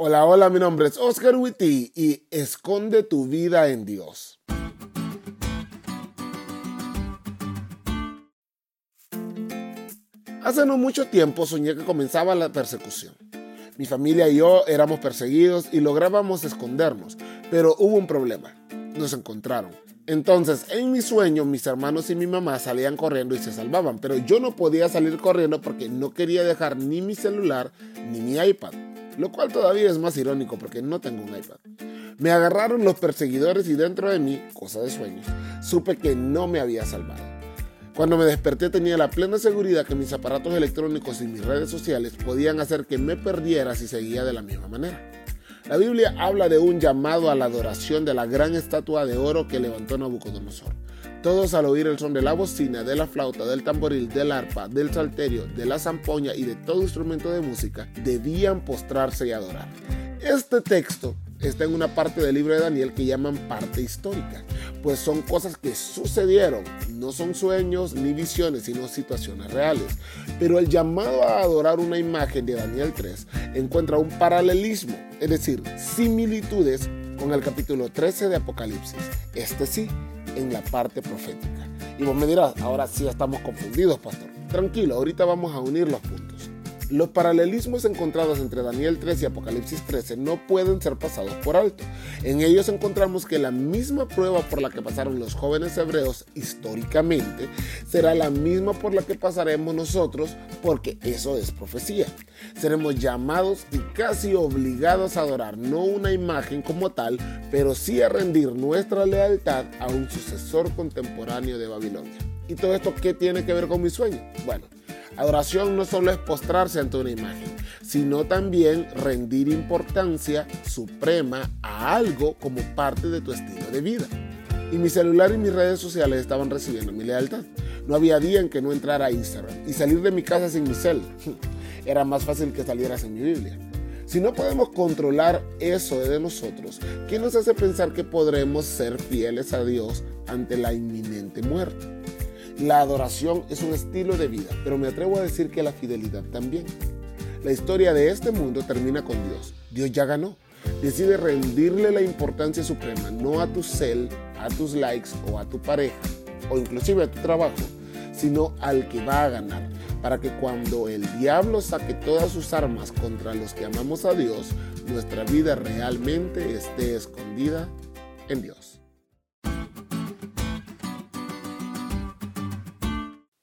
Hola, hola, mi nombre es Oscar Witty y esconde tu vida en Dios. Hace no mucho tiempo soñé que comenzaba la persecución. Mi familia y yo éramos perseguidos y lográbamos escondernos, pero hubo un problema. Nos encontraron. Entonces, en mi sueño, mis hermanos y mi mamá salían corriendo y se salvaban, pero yo no podía salir corriendo porque no quería dejar ni mi celular ni mi iPad, lo cual todavía es más irónico porque no tengo un iPad. Me agarraron los perseguidores y dentro de mí, cosa de sueños, supe que no me había salvado. Cuando me desperté tenía la plena seguridad que mis aparatos electrónicos y mis redes sociales podían hacer que me perdiera si seguía de la misma manera. La Biblia habla de un llamado a la adoración de la gran estatua de oro que levantó Nabucodonosor. Todos al oír el son de la bocina, de la flauta, del tamboril, del arpa, del salterio, de la zampoña y de todo instrumento de música, debían postrarse y adorar. Este texto está en una parte del libro de Daniel que llaman parte histórica, pues son cosas que sucedieron, no son sueños ni visiones, sino situaciones reales. Pero el llamado a adorar una imagen de Daniel 3 encuentra un paralelismo, es decir, similitudes con el capítulo 13 de Apocalipsis, este sí, en la parte profética. Y vos me dirás, ahora sí estamos confundidos, pastor. Tranquilo, ahorita vamos a unir los puntos. Los paralelismos encontrados entre Daniel 3 y Apocalipsis 13 no pueden ser pasados por alto. En ellos encontramos que la misma prueba por la que pasaron los jóvenes hebreos históricamente será la misma por la que pasaremos nosotros porque eso es profecía. Seremos llamados y casi obligados a adorar no una imagen como tal, pero sí a rendir nuestra lealtad a un sucesor contemporáneo de Babilonia. ¿Y todo esto qué tiene que ver con mi sueño? Bueno, Adoración no solo es postrarse ante una imagen, sino también rendir importancia suprema a algo como parte de tu estilo de vida. Y mi celular y mis redes sociales estaban recibiendo mi lealtad. No había día en que no entrara a Instagram y salir de mi casa sin mi cel. Era más fácil que salieras en mi Biblia. Si no podemos controlar eso de nosotros, ¿qué nos hace pensar que podremos ser fieles a Dios ante la inminente muerte? La adoración es un estilo de vida, pero me atrevo a decir que la fidelidad también. La historia de este mundo termina con Dios. Dios ya ganó. Decide rendirle la importancia suprema, no a tu cel, a tus likes o a tu pareja, o inclusive a tu trabajo, sino al que va a ganar, para que cuando el diablo saque todas sus armas contra los que amamos a Dios, nuestra vida realmente esté escondida en Dios.